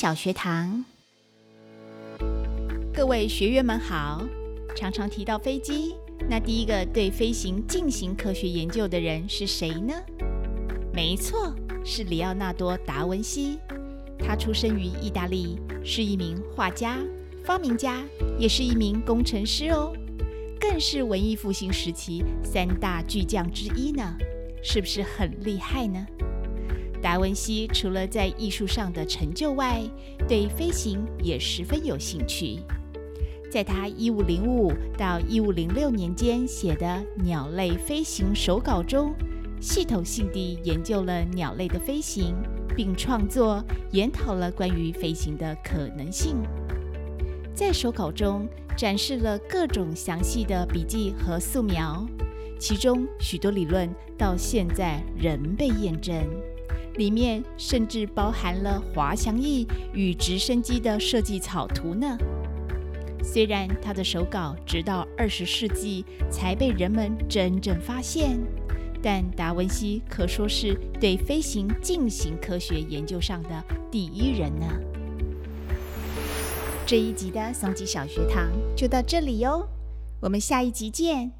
小学堂，各位学员们好。常常提到飞机，那第一个对飞行进行科学研究的人是谁呢？没错，是里奥纳多·达文西。他出生于意大利，是一名画家、发明家，也是一名工程师哦，更是文艺复兴时期三大巨匠之一呢。是不是很厉害呢？达文西除了在艺术上的成就外，对飞行也十分有兴趣。在他一五零五到一五零六年间写的《鸟类飞行手稿》中，系统性地研究了鸟类的飞行，并创作研讨了关于飞行的可能性。在手稿中展示了各种详细的笔记和素描，其中许多理论到现在仍被验证。里面甚至包含了滑翔翼与直升机的设计草图呢。虽然他的手稿直到二十世纪才被人们真正发现，但达文西可说是对飞行进行科学研究上的第一人呢。这一集的松吉小学堂就到这里哟，我们下一集见。